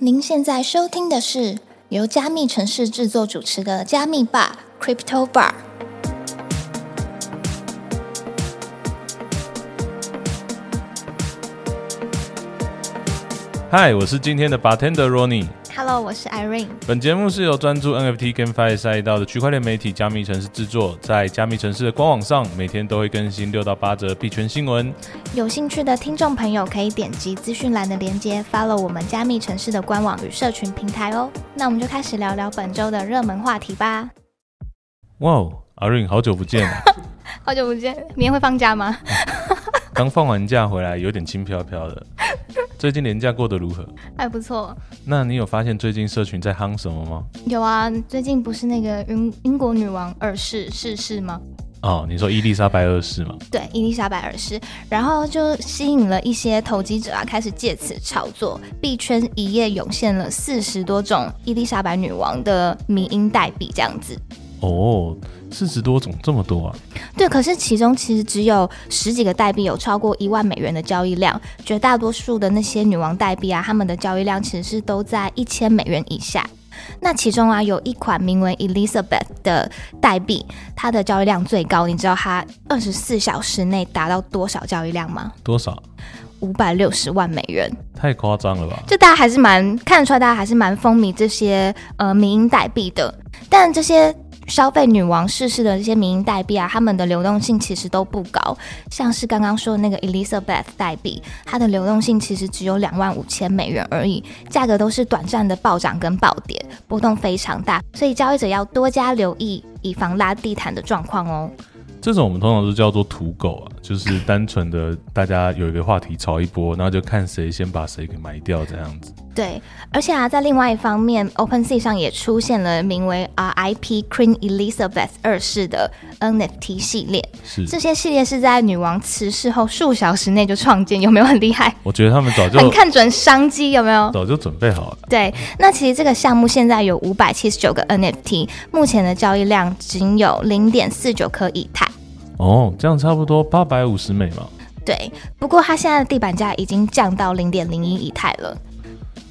您现在收听的是由加密城市制作主持的加密吧 Crypto Bar。嗨，我是今天的 bartender Ronnie。Hello，我是 Irene。本节目是由专注 NFT GameFi 赛道的区块链媒体加密城市制作，在加密城市的官网上每天都会更新六到八则币圈新闻。有兴趣的听众朋友可以点击资讯栏的链接，follow 我们加密城市的官网与社群平台哦。那我们就开始聊聊本周的热门话题吧。哇哦，Irene，好久不见了，好久不见，明天会放假吗？刚放完假回来，有点轻飘飘的。最近年假过得如何？还不错。那你有发现最近社群在夯什么吗？有啊，最近不是那个英英国女王二世逝世吗？哦，你说伊丽莎白二世吗？对，伊丽莎白二世，然后就吸引了一些投机者啊，开始借此炒作。币圈一夜涌现了四十多种伊丽莎白女王的迷因代币，这样子。哦，四十多种，这么多啊！对，可是其中其实只有十几个代币有超过一万美元的交易量，绝大多数的那些女王代币啊，他们的交易量其实是都在一千美元以下。那其中啊，有一款名为 Elizabeth 的代币，它的交易量最高。你知道它二十四小时内达到多少交易量吗？多少？五百六十万美元。太夸张了吧！就大家还是蛮看得出来，大家还是蛮风靡这些呃民营代币的。但这些消费女王逝世的这些民营代币啊，它们的流动性其实都不高。像是刚刚说的那个 Elizabeth 代币，它的流动性其实只有两万五千美元而已，价格都是短暂的暴涨跟暴跌，波动非常大，所以交易者要多加留意，以防拉地毯的状况哦。这种我们通常都叫做土狗啊，就是单纯的大家有一个话题炒一波，然后就看谁先把谁给埋掉这样子。对，而且啊，在另外一方面，OpenSea 上也出现了名为 RIP Queen Elizabeth 二世的 NFT 系列。是，这些系列是在女王辞世后数小时内就创建，有没有很厉害？我觉得他们早就很看准商机，有没有？早就准备好了。对，那其实这个项目现在有五百七十九个 NFT，目前的交易量仅有零点四九颗以太。哦，这样差不多八百五十美嘛。对，不过它现在的地板价已经降到零点零一以太了。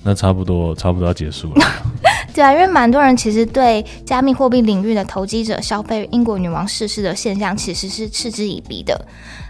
那差不多，差不多要结束了。对啊，因为蛮多人其实对加密货币领域的投机者消费英国女王逝世的现象其实是嗤之以鼻的，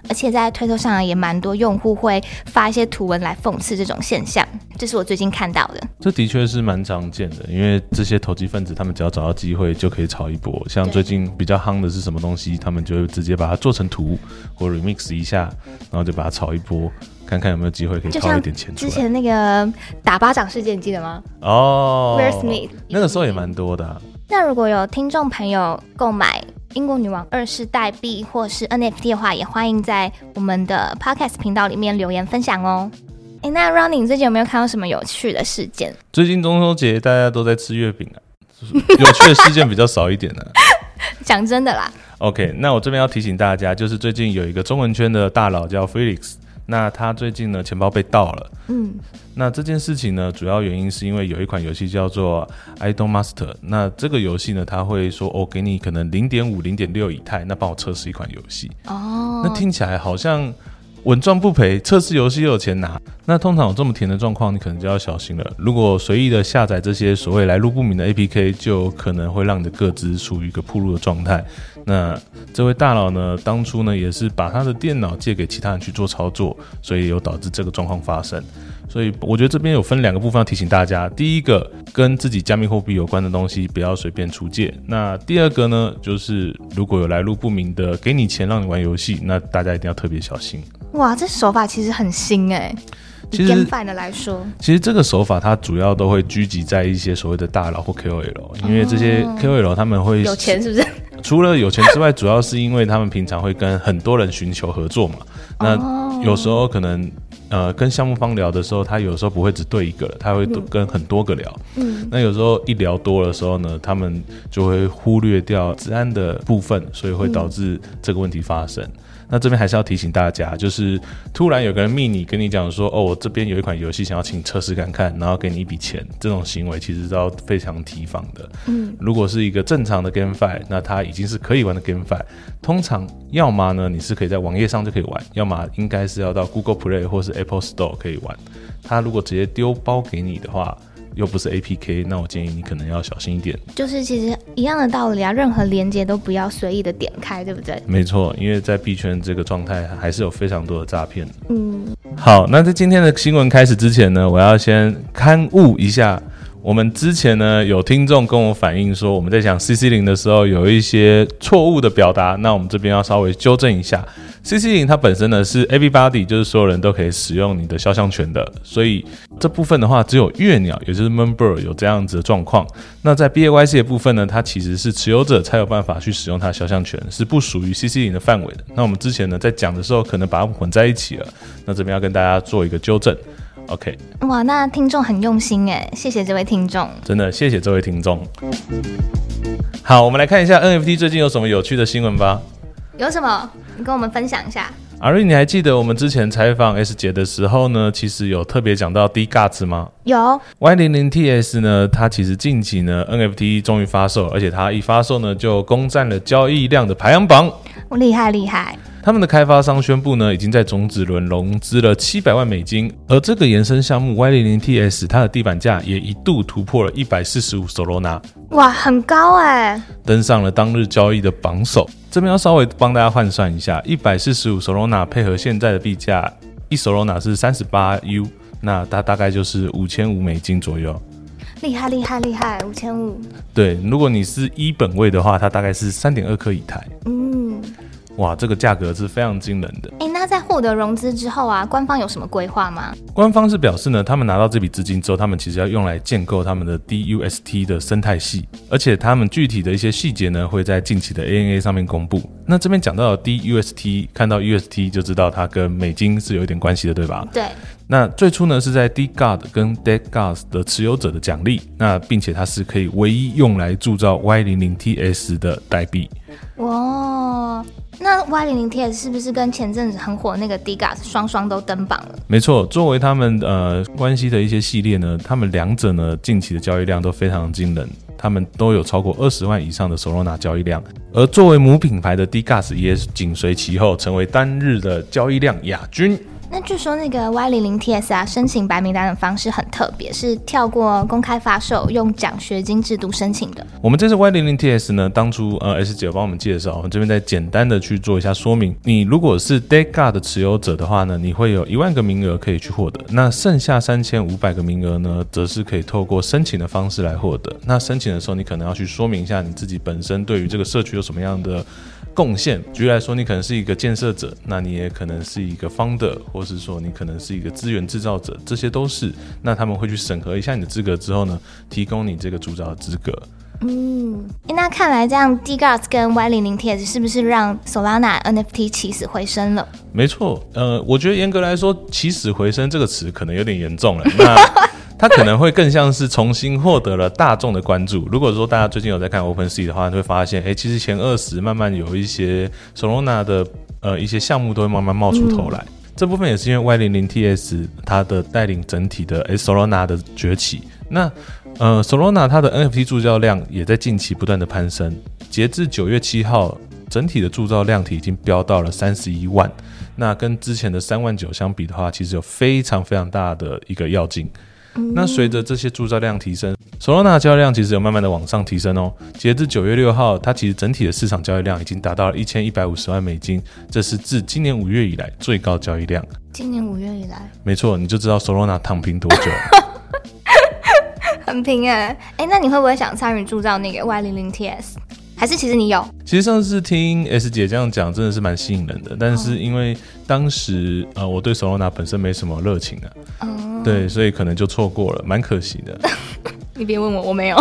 而且在推特上也蛮多用户会发一些图文来讽刺这种现象，这是我最近看到的。这的确是蛮常见的，因为这些投机分子他们只要找到机会就可以炒一波。像最近比较夯的是什么东西，他们就会直接把它做成图或 remix 一下，然后就把它炒一波。看看有没有机会可以掏一点钱出来。之前那个打巴掌事件，你记得吗？哦 Will Smith 那个时候也蛮多的、啊。那如果有听众朋友购买英国女王二世代币或是 NFT 的话，也欢迎在我们的 Podcast 频道里面留言分享哦。哎，那 Running 最近有没有看到什么有趣的事件？最近中秋节大家都在吃月饼啊，有趣的事件比较少一点呢、讲真的啦，OK，那我这边要提醒大家，就是最近有一个中文圈的大佬叫 Felix，那他最近呢钱包被盗了。嗯，那这件事情呢，主要原因是因为有一款游戏叫做 Idol Master，那这个游戏呢，他会说哦，给你可能零点五、零点六以太，那帮我测试一款游戏。哦，那听起来好像稳赚不赔，测试游戏又有钱拿。那通常有这么甜的状况，你可能就要小心了。如果随意的下载这些所谓来路不明的 APK，就可能会让你的个资处于一个铺路的状态。那这位大佬呢，当初呢也是把他的电脑借给其他人去做操作，所以有导致这个状况发生。所以我觉得这边有分两个部分要提醒大家：第一个，跟自己加密货币有关的东西不要随便出借；那第二个呢，就是如果有来路不明的给你钱让你玩游戏，那大家一定要特别小心。哇，这手法其实很新哎。其实的来说，其实这个手法它主要都会聚集在一些所谓的大佬或 KOL，因为这些 KOL 他们会有钱是不是？除了有钱之外，主要是因为他们平常会跟很多人寻求合作嘛。那有时候可能呃跟项目方聊的时候，他有时候不会只对一个，他会多跟很多个聊。嗯，那有时候一聊多的时候呢，他们就会忽略掉治安的部分，所以会导致这个问题发生。那这边还是要提醒大家，就是突然有个人密你跟你讲说，哦，我这边有一款游戏想要请你测试看看，然后给你一笔钱，这种行为其实是要非常提防的。嗯，如果是一个正常的 GameFi，那它已经是可以玩的 GameFi，通常要么呢你是可以在网页上就可以玩，要么应该是要到 Google Play 或是 Apple Store 可以玩。它如果直接丢包给你的话，又不是 APK，那我建议你可能要小心一点。就是其实一样的道理啊，任何连接都不要随意的点开，对不对？没错，因为在币圈这个状态还是有非常多的诈骗。嗯，好，那在今天的新闻开始之前呢，我要先刊物一下。我们之前呢有听众跟我反映说，我们在讲 CC 零的时候有一些错误的表达，那我们这边要稍微纠正一下。CC 零它本身呢是 Everybody，就是所有人都可以使用你的肖像权的，所以这部分的话只有月鸟，也就是 Member 有这样子的状况。那在 BAYC 的部分呢，它其实是持有者才有办法去使用它肖像权，是不属于 CC 零的范围的。那我们之前呢在讲的时候，可能把它混在一起了，那这边要跟大家做一个纠正。OK，哇，那听众很用心哎，谢谢这位听众，真的谢谢这位听众。好，我们来看一下 NFT 最近有什么有趣的新闻吧。有什么？你跟我们分享一下。阿瑞，你还记得我们之前采访 S 姐的时候呢？其实有特别讲到 D Guts 吗？有。Y 零零 TS 呢？它其实近期呢 NFT 终于发售，而且它一发售呢就攻占了交易量的排行榜。厉害厉害。他们的开发商宣布呢，已经在种子轮融资了七百万美金，而这个延伸项目 Y 零零 TS 它的地板价也一度突破了一百四十五 Solana，哇，很高哎，登上了当日交易的榜首。这边要稍微帮大家换算一下，一百四十五 Solana 配合现在的币价，一 Solana 是三十八 U，那它大概就是五千五美金左右。厉害厉害厉害，五千五。对，如果你是一本位的话，它大概是三点二颗以太。嗯。哇，这个价格是非常惊人的。哎，那在获得融资之后啊，官方有什么规划吗？官方是表示呢，他们拿到这笔资金之后，他们其实要用来建构他们的 DUST 的生态系，而且他们具体的一些细节呢，会在近期的 ANA 上面公布。那这边讲到 DUST，看到 UST 就知道它跟美金是有一点关系的，对吧？对。那最初呢是在 D God 跟 Dead Gods 的持有者的奖励，那并且它是可以唯一用来铸造 Y 零零 TS 的代币。哇，那 Y 零零 TS 是不是跟前阵子很火那个 DGAS 双双都登榜了？没错，作为他们呃关系的一些系列呢，他们两者呢近期的交易量都非常惊人，他们都有超过二十万以上的 Solana 交易量，而作为母品牌的 DGAS 也紧随其后，成为单日的交易量亚军。那据说那个 Y 零零 TS 啊，申请白名单的方式很特别，是跳过公开发售，用奖学金制度申请的。我们这次 Y 零零 TS 呢，当初呃 S 九帮我们介绍，我们这边再简单的去做一下说明。你如果是 Dead God 的持有者的话呢，你会有一万个名额可以去获得，那剩下三千五百个名额呢，则是可以透过申请的方式来获得。那申请的时候，你可能要去说明一下你自己本身对于这个社区有什么样的。贡献，举例来说，你可能是一个建设者，那你也可能是一个 founder，或是说你可能是一个资源制造者，这些都是。那他们会去审核一下你的资格之后呢，提供你这个铸造的资格。嗯，那看来这样 D Guts 跟 Y 零零 TS 是不是让 Solana NFT 起死回生了？没错，呃，我觉得严格来说，起死回生这个词可能有点严重了。那它可能会更像是重新获得了大众的关注。如果说大家最近有在看 Open Sea 的话，会发现，哎，其实前二十慢慢有一些 Solana 的呃一些项目都会慢慢冒出头来。这部分也是因为 Y 零零 TS 它的带领整体的 Solana 的崛起。那呃 Solana 它的 NFT 铸造量也在近期不断的攀升。截至九月七号，整体的铸造量体已经飙到了三十一万。那跟之前的三万九相比的话，其实有非常非常大的一个要进。那随着这些铸造量提升，Solana 交易量其实有慢慢的往上提升哦。截至九月六号，它其实整体的市场交易量已经达到了一千一百五十万美金，这是自今年五月以来最高交易量。今年五月以来，没错，你就知道 Solana 躺平多久。很平哎，哎，那你会不会想参与铸造那个 Y 零零 TS？还是其实你有？其实上次听 S 姐这样讲，真的是蛮吸引人的。但是因为当时呃，我对 Solana 本身没什么热情啊，对，所以可能就错过了，蛮可惜的。你别问我，我没有。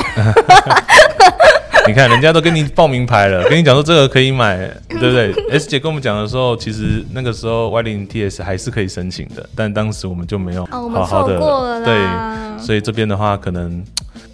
你看，人家都跟你报名牌了，跟你讲说这个可以买，对不对？S 姐跟我们讲的时候，其实那个时候 Y 零 TS 还是可以申请的，但当时我们就没有好好的对，所以这边的话可能。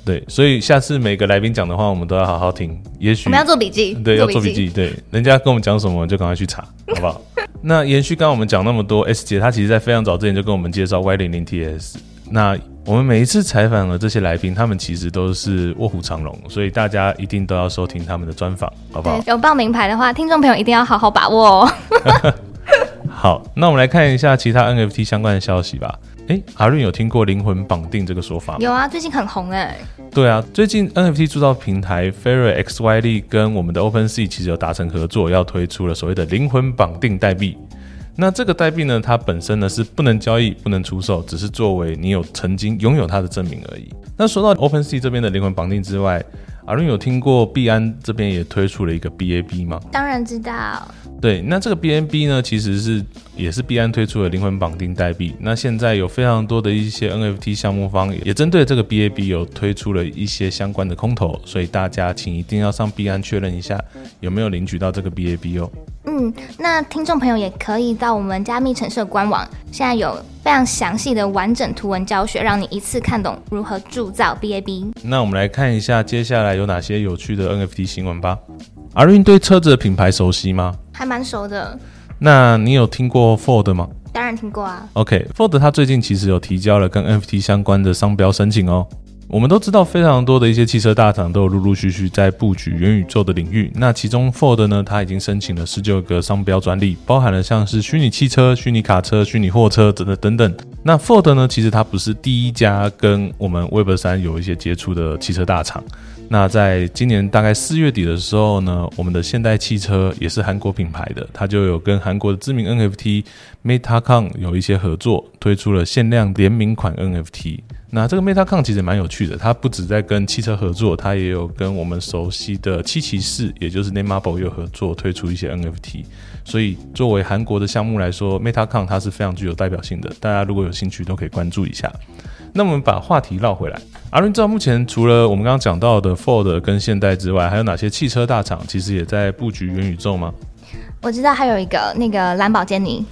对，所以下次每个来宾讲的话，我们都要好好听。也许我们要做笔记，对，要做笔记。对，人家跟我们讲什么，就赶快去查，好不好？那延续刚刚我们讲那么多，S 姐她其实在非常早之前就跟我们介绍 Y 零零 TS。那我们每一次采访的这些来宾，他们其实都是卧虎藏龙，所以大家一定都要收听他们的专访，好不好？有报名牌的话，听众朋友一定要好好把握哦。好，那我们来看一下其他 NFT 相关的消息吧。哎，阿润有听过灵魂绑定这个说法吗？有啊，最近很红哎。对啊，最近 NFT 铸造平台 Fairy XYZ 跟我们的 OpenSea 其实有达成合作，要推出了所谓的灵魂绑定代币。那这个代币呢，它本身呢是不能交易、不能出售，只是作为你有曾经拥有它的证明而已。那说到 OpenSea 这边的灵魂绑定之外，阿伦有听过币安这边也推出了一个 BAB 吗？当然知道。对，那这个 BNB 呢，其实是也是币安推出的灵魂绑定代币。那现在有非常多的一些 NFT 项目方也针对这个 BAB 有推出了一些相关的空投，所以大家请一定要上币安确认一下有没有领取到这个 BAB 哦。嗯，那听众朋友也可以到我们加密城市官网，现在有非常详细的完整图文教学，让你一次看懂如何铸造 BAB。那我们来看一下接下来有哪些有趣的 NFT 新闻吧。阿运对车子的品牌熟悉吗？还蛮熟的。那你有听过 Ford 吗？当然听过啊。OK，Ford 他最近其实有提交了跟 NFT 相关的商标申请哦。我们都知道，非常多的一些汽车大厂都有陆陆续续在布局元宇宙的领域。那其中 Ford 呢，它已经申请了十九个商标专利，包含了像是虚拟汽车、虚拟卡车、虚拟货车等等等等。那 Ford 呢，其实它不是第一家跟我们 Web 三有一些接触的汽车大厂。那在今年大概四月底的时候呢，我们的现代汽车也是韩国品牌的，它就有跟韩国的知名 NFT MetaCon 有一些合作，推出了限量联名款 NFT。那这个 MetaCon 其实蛮有趣的，它不止在跟汽车合作，它也有跟我们熟悉的七骑士，也就是 Nemarble 有合作推出一些 NFT。所以作为韩国的项目来说，MetaCon 它是非常具有代表性的，大家如果有兴趣都可以关注一下。那我们把话题绕回来，阿伦知道目前除了我们刚刚讲到的 Ford 跟现代之外，还有哪些汽车大厂其实也在布局元宇宙吗？我知道还有一个那个兰博基尼，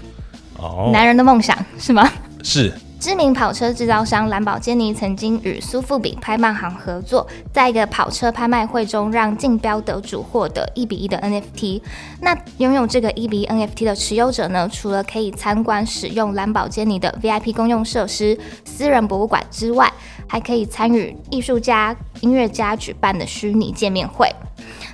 哦，男人的梦想是吗？是。知名跑车制造商兰博基尼曾经与苏富比拍卖行合作，在一个跑车拍卖会中，让竞标得主获得一比一的 NFT。那拥有这个一比一 NFT 的持有者呢，除了可以参观使用兰博基尼的 VIP 公用设施、私人博物馆之外，还可以参与艺术家、音乐家举办的虚拟见面会。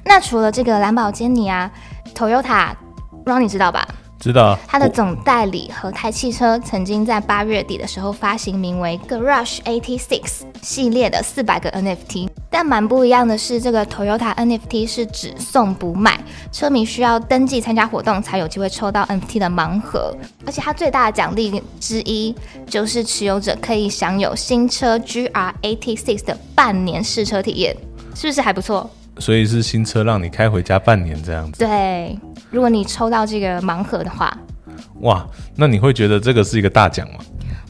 那除了这个兰博基尼啊，Toyota，不知道你知道吧？知道，它的总代理和泰汽车曾经在八月底的时候发行名为 Garage Eighty Six 系列的四百个 NFT，但蛮不一样的是，这个 Toyota NFT 是只送不卖，车迷需要登记参加活动才有机会抽到 NFT 的盲盒，而且它最大的奖励之一就是持有者可以享有新车 GR Eighty Six 的半年试车体验，是不是还不错？所以是新车让你开回家半年这样子。对，如果你抽到这个盲盒的话，哇，那你会觉得这个是一个大奖吗？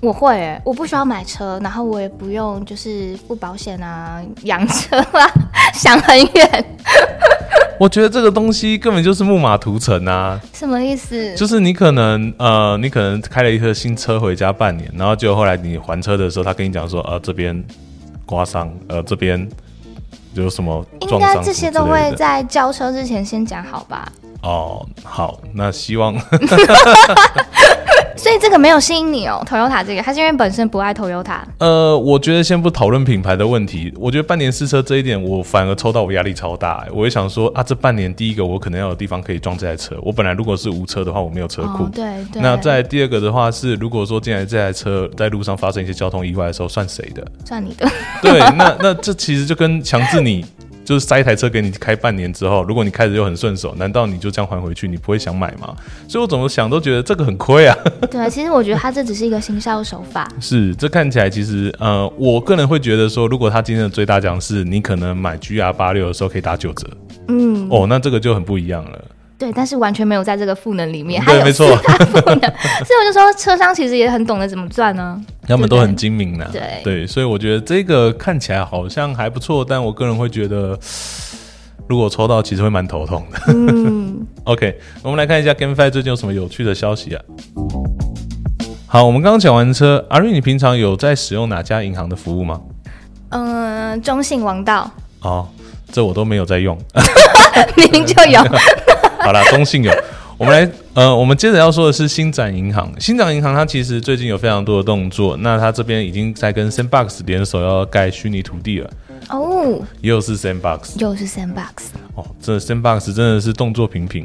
我会，我不需要买车，然后我也不用就是付保险啊、养车啊，想很远。我觉得这个东西根本就是木马屠城啊！什么意思？就是你可能呃，你可能开了一车新车回家半年，然后就后来你还车的时候，他跟你讲说，呃，这边刮伤，呃，这边。有什么？应该这些都会在交车之前先讲好吧？哦，好，那希望。所以这个没有吸引你哦，Toyota 这个，他是因为本身不爱 Toyota。呃，我觉得先不讨论品牌的问题，我觉得半年试车这一点，我反而抽到我压力超大。我也想说啊，这半年第一个我可能要有地方可以装这台车。我本来如果是无车的话，我没有车库。对对。那在第二个的话是，如果说进来这台车在路上发生一些交通意外的时候，算谁的？算你的。对，那那这其实就跟强制你。就是塞一台车给你开半年之后，如果你开着又很顺手，难道你就这样还回去？你不会想买吗？所以我怎么想都觉得这个很亏啊。对，其实我觉得他这只是一个行销手法。是，这看起来其实呃，我个人会觉得说，如果他今天的最大奖是你可能买 G R 八六的时候可以打九折，嗯，哦，那这个就很不一样了。对，但是完全没有在这个赋能里面，对，没错，赋能，所以我就说车商其实也很懂得怎么赚呢，他们都很精明的，对对，所以我觉得这个看起来好像还不错，但我个人会觉得，如果抽到，其实会蛮头痛的。嗯，OK，我们来看一下 GameFi 最近有什么有趣的消息啊？好，我们刚刚讲完车，阿瑞，你平常有在使用哪家银行的服务吗？嗯，中信王道。哦。这我都没有在用，明明就有。好了，中信有。我们来，呃，我们接着要说的是新展银行。新展银行它其实最近有非常多的动作，那它这边已经在跟 Sandbox 联手要盖虚拟土地了。哦，又是 Sandbox，又是 Sandbox。哦，这 Sandbox 真的是动作频频。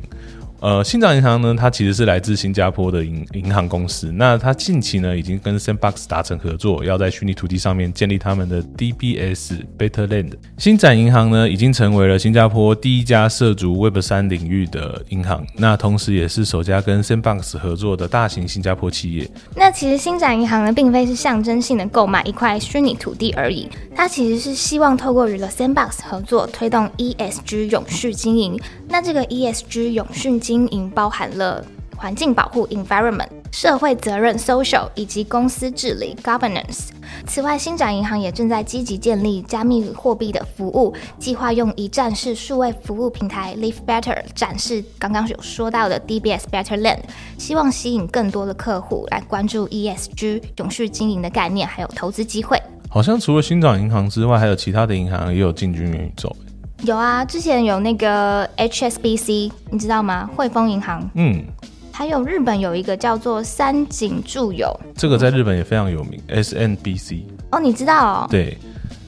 呃，新长银行呢，它其实是来自新加坡的银银行公司。那它近期呢，已经跟 Sandbox 达成合作，要在虚拟土地上面建立他们的 DBS Betterland。新展银行呢，已经成为了新加坡第一家涉足 Web 三领域的银行，那同时也是首家跟 Sandbox 合作的大型新加坡企业。那其实新展银行呢，并非是象征性的购买一块虚拟土地而已，它其实是希望透过与了 Sandbox 合作，推动 ESG 永续经营。那这个 ESG 永续经营包含了环境保护 （environment）、社会责任 （social） 以及公司治理 （governance）。此外，新展银行也正在积极建立加密货币的服务，计划用一站式数位服务平台 Live Better 展示刚刚有说到的 DBS Better Land，希望吸引更多的客户来关注 ESG 永续经营的概念，还有投资机会。好像除了新展银行之外，还有其他的银行也有进军元宇宙。有啊，之前有那个 HSBC，你知道吗？汇丰银行。嗯，还有日本有一个叫做三井住友，这个在日本也非常有名。SNBC。哦，你知道？哦？对，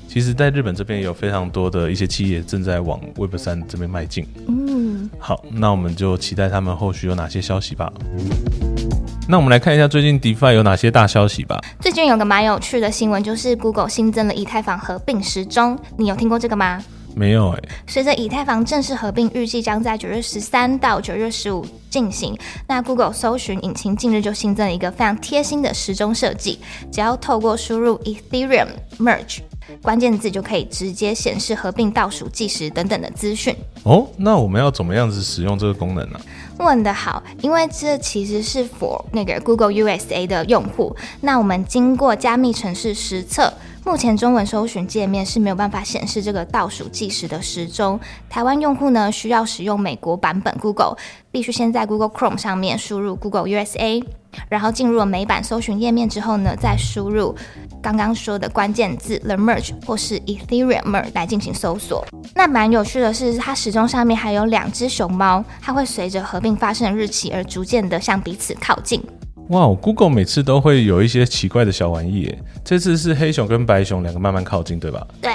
其实，在日本这边有非常多的一些企业正在往 Web 三这边迈进。嗯，好，那我们就期待他们后续有哪些消息吧。那我们来看一下最近 DeFi 有哪些大消息吧。最近有个蛮有趣的新闻，就是 Google 新增了以太坊合并时钟，你有听过这个吗？没有哎。随着以太坊正式合并，预计将在九月十三到九月十五进行。那 Google 搜寻引擎近日就新增了一个非常贴心的时钟设计，只要透过输入 Ethereum Merge 关键字，就可以直接显示合并倒数计时等等的资讯。哦，那我们要怎么样子使用这个功能呢？问得好，因为这其实是 for 那个 Google USA 的用户。那我们经过加密城市实测。目前中文搜寻界面是没有办法显示这个倒数计时的时钟。台湾用户呢需要使用美国版本 Google，必须先在 Google Chrome 上面输入 Google USA，然后进入了美版搜寻页面之后呢，再输入刚刚说的关键字 The Merge 或是 Ethereum Merge 来进行搜索。那蛮有趣的是，它时钟上面还有两只熊猫，它会随着合并发生的日期而逐渐的向彼此靠近。哇，Google 每次都会有一些奇怪的小玩意，这次是黑熊跟白熊两个慢慢靠近，对吧？对。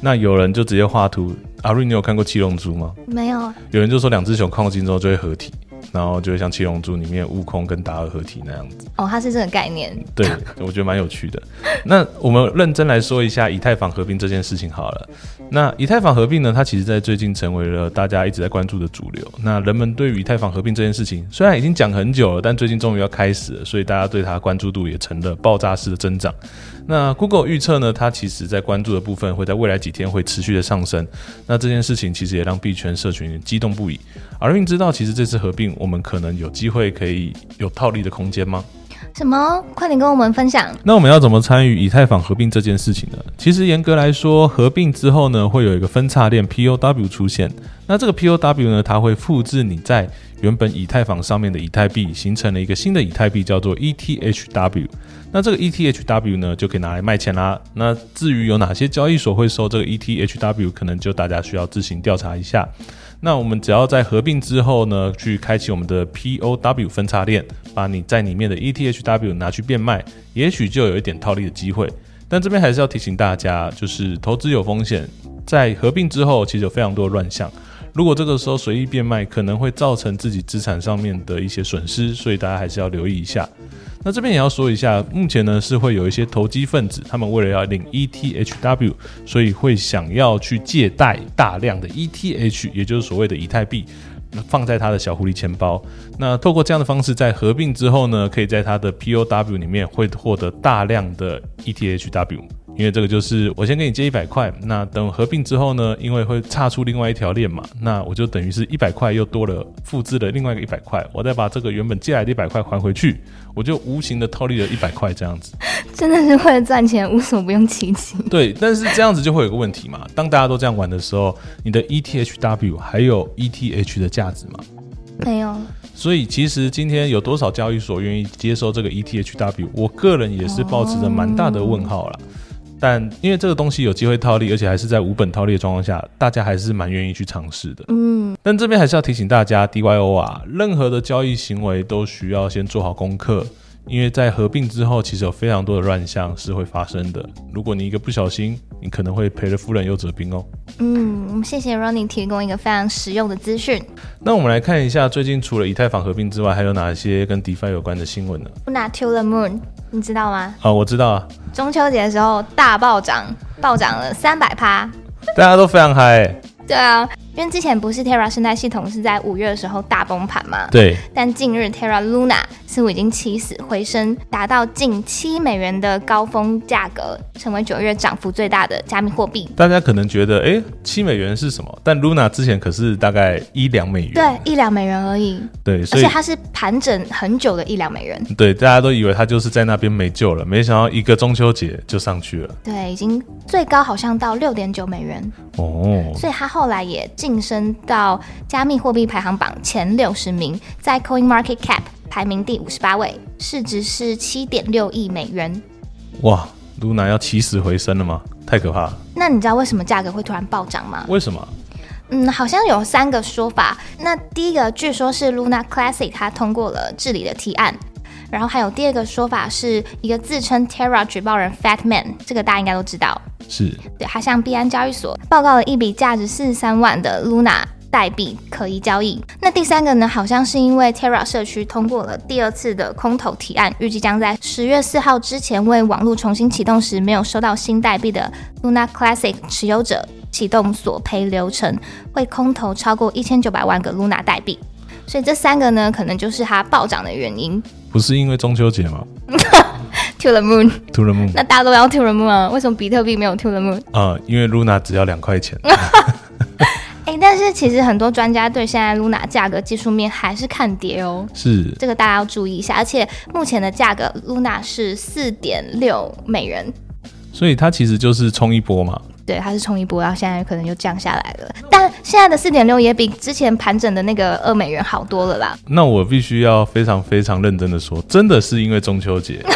那有人就直接画图，阿瑞，你有看过七龙珠吗？没有。有人就说两只熊靠近之后就会合体。然后就会像七龙珠里面悟空跟达尔合体那样子哦，它是这个概念。对，我觉得蛮有趣的。那我们认真来说一下以太坊合并这件事情好了。那以太坊合并呢，它其实在最近成为了大家一直在关注的主流。那人们对于以太坊合并这件事情，虽然已经讲很久了，但最近终于要开始了，所以大家对它关注度也成了爆炸式的增长。那 Google 预测呢，它其实在关注的部分会在未来几天会持续的上升。那这件事情其实也让币圈社群激动不已。而运知道，其实这次合并，我们可能有机会可以有套利的空间吗？什么？快点跟我们分享。那我们要怎么参与以太坊合并这件事情呢？其实严格来说，合并之后呢，会有一个分叉链 POW 出现。那这个 POW 呢，它会复制你在原本以太坊上面的以太币，形成了一个新的以太币，叫做 ETHW。那这个 ETHW 呢，就可以拿来卖钱啦。那至于有哪些交易所会收这个 ETHW，可能就大家需要自行调查一下。那我们只要在合并之后呢，去开启我们的 POW 分叉链，把你在里面的 ETHW 拿去变卖，也许就有一点套利的机会。但这边还是要提醒大家，就是投资有风险，在合并之后其实有非常多的乱象。如果这个时候随意变卖，可能会造成自己资产上面的一些损失，所以大家还是要留意一下。那这边也要说一下，目前呢是会有一些投机分子，他们为了要领 ETHW，所以会想要去借贷大量的 ETH，也就是所谓的以太币，放在他的小狐狸钱包。那透过这样的方式，在合并之后呢，可以在他的 POW 里面会获得大量的 ETHW。因为这个就是我先给你借一百块，那等合并之后呢，因为会差出另外一条链嘛，那我就等于是一百块又多了，复制了另外一个一百块，我再把这个原本借来的一百块还回去，我就无形的套利了一百块这样子。真的是为了赚钱，无所不用其极。对，但是这样子就会有个问题嘛，当大家都这样玩的时候，你的 ETHW 还有 ETH 的价值吗？没有。所以其实今天有多少交易所愿意接收这个 ETHW？我个人也是保持着蛮大的问号了。但因为这个东西有机会套利，而且还是在无本套利的状况下，大家还是蛮愿意去尝试的。嗯，但这边还是要提醒大家，DYO 啊，任何的交易行为都需要先做好功课，因为在合并之后，其实有非常多的乱象是会发生的。如果你一个不小心，你可能会赔了夫人又折兵哦。嗯，谢谢 Ronnie 提供一个非常实用的资讯。那我们来看一下，最近除了以太坊合并之外，还有哪些跟 DeFi 有关的新闻呢？Luna to the Moon，你知道吗？啊，我知道啊。中秋节的时候大暴涨，暴涨了三百趴，大家都非常嗨。对啊。因为之前不是 Terra 生态系统是在五月的时候大崩盘嘛？对。但近日 Terra Luna 似乎已经起死回生，达到近七美元的高峰价格，成为九月涨幅最大的加密货币。大家可能觉得，哎，七美元是什么？但 Luna 之前可是大概一两美元。对，一两美元而已。对，而且它是盘整很久的一两美元。对，大家都以为它就是在那边没救了，没想到一个中秋节就上去了。对，已经最高好像到六点九美元。哦。所以它后来也晋升到。加密货币排行榜前六十名，在 Coin Market Cap 排名第五十八位，市值是七点六亿美元。哇，Luna 要起死回生了吗？太可怕了！那你知道为什么价格会突然暴涨吗？为什么？嗯，好像有三个说法。那第一个，据说是 Luna Classic 它通过了治理的提案。然后还有第二个说法，是一个自称 Terra 举报人 Fat Man，这个大家应该都知道。是对，他向币安交易所报告了一笔价值四十三万的 Luna。代币可疑交易。那第三个呢？好像是因为 Terra 社区通过了第二次的空投提案，预计将在十月四号之前为网络重新启动时没有收到新代币的 Luna Classic 持有者启动索赔流程，会空投超过一千九百万个 Luna 代币。所以这三个呢，可能就是它暴涨的原因。不是因为中秋节吗？To the moon，To the moon。那大家都要 To the moon 啊？为什么比特币没有 To the moon？啊，因为 Luna 只要两块钱。哎，但是其实很多专家对现在 Luna 价格技术面还是看跌哦。是，这个大家要注意一下。而且目前的价格，Luna 是四点六美元，所以它其实就是冲一波嘛。对，它是冲一波，然后现在可能又降下来了。但现在的四点六也比之前盘整的那个二美元好多了啦。那我必须要非常非常认真的说，真的是因为中秋节。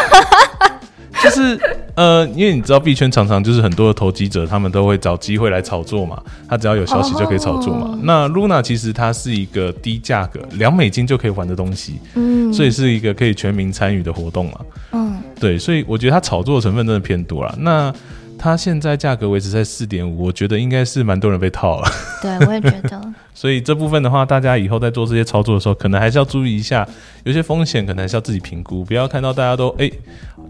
就是呃，因为你知道币圈常常就是很多的投机者，他们都会找机会来炒作嘛。他只要有消息就可以炒作嘛。那 Luna 其实它是一个低价格，两美金就可以玩的东西，嗯，所以是一个可以全民参与的活动嘛。嗯，对，所以我觉得它炒作的成分真的偏多了。那它现在价格维持在四点五，我觉得应该是蛮多人被套了。对，我也觉得。所以这部分的话，大家以后在做这些操作的时候，可能还是要注意一下，有些风险可能还是要自己评估，不要看到大家都哎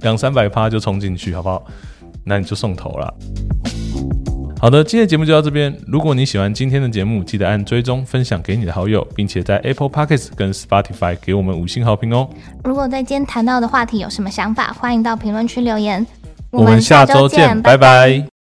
两三百趴就冲进去，好不好？那你就送头了。好的，今天的节目就到这边。如果你喜欢今天的节目，记得按追踪、分享给你的好友，并且在 Apple Podcasts 跟 Spotify 给我们五星好评哦。如果对今天谈到的话题有什么想法，欢迎到评论区留言。我们下周见，拜拜。